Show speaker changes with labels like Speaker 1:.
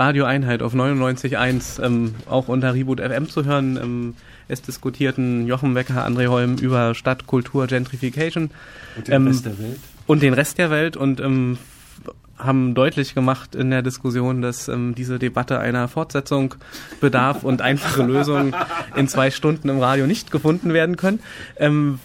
Speaker 1: Radio Einheit auf 99.1, ähm, auch unter Reboot FM zu hören. Ähm, es diskutierten Jochen Wecker, André Holm über Stadt, Kultur, Gentrification.
Speaker 2: Und den ähm, Rest der Welt.
Speaker 1: Und den Rest der Welt und ähm, haben deutlich gemacht in der Diskussion, dass ähm, diese Debatte einer Fortsetzung bedarf und einfache Lösungen in zwei Stunden im Radio nicht gefunden werden können. Ähm,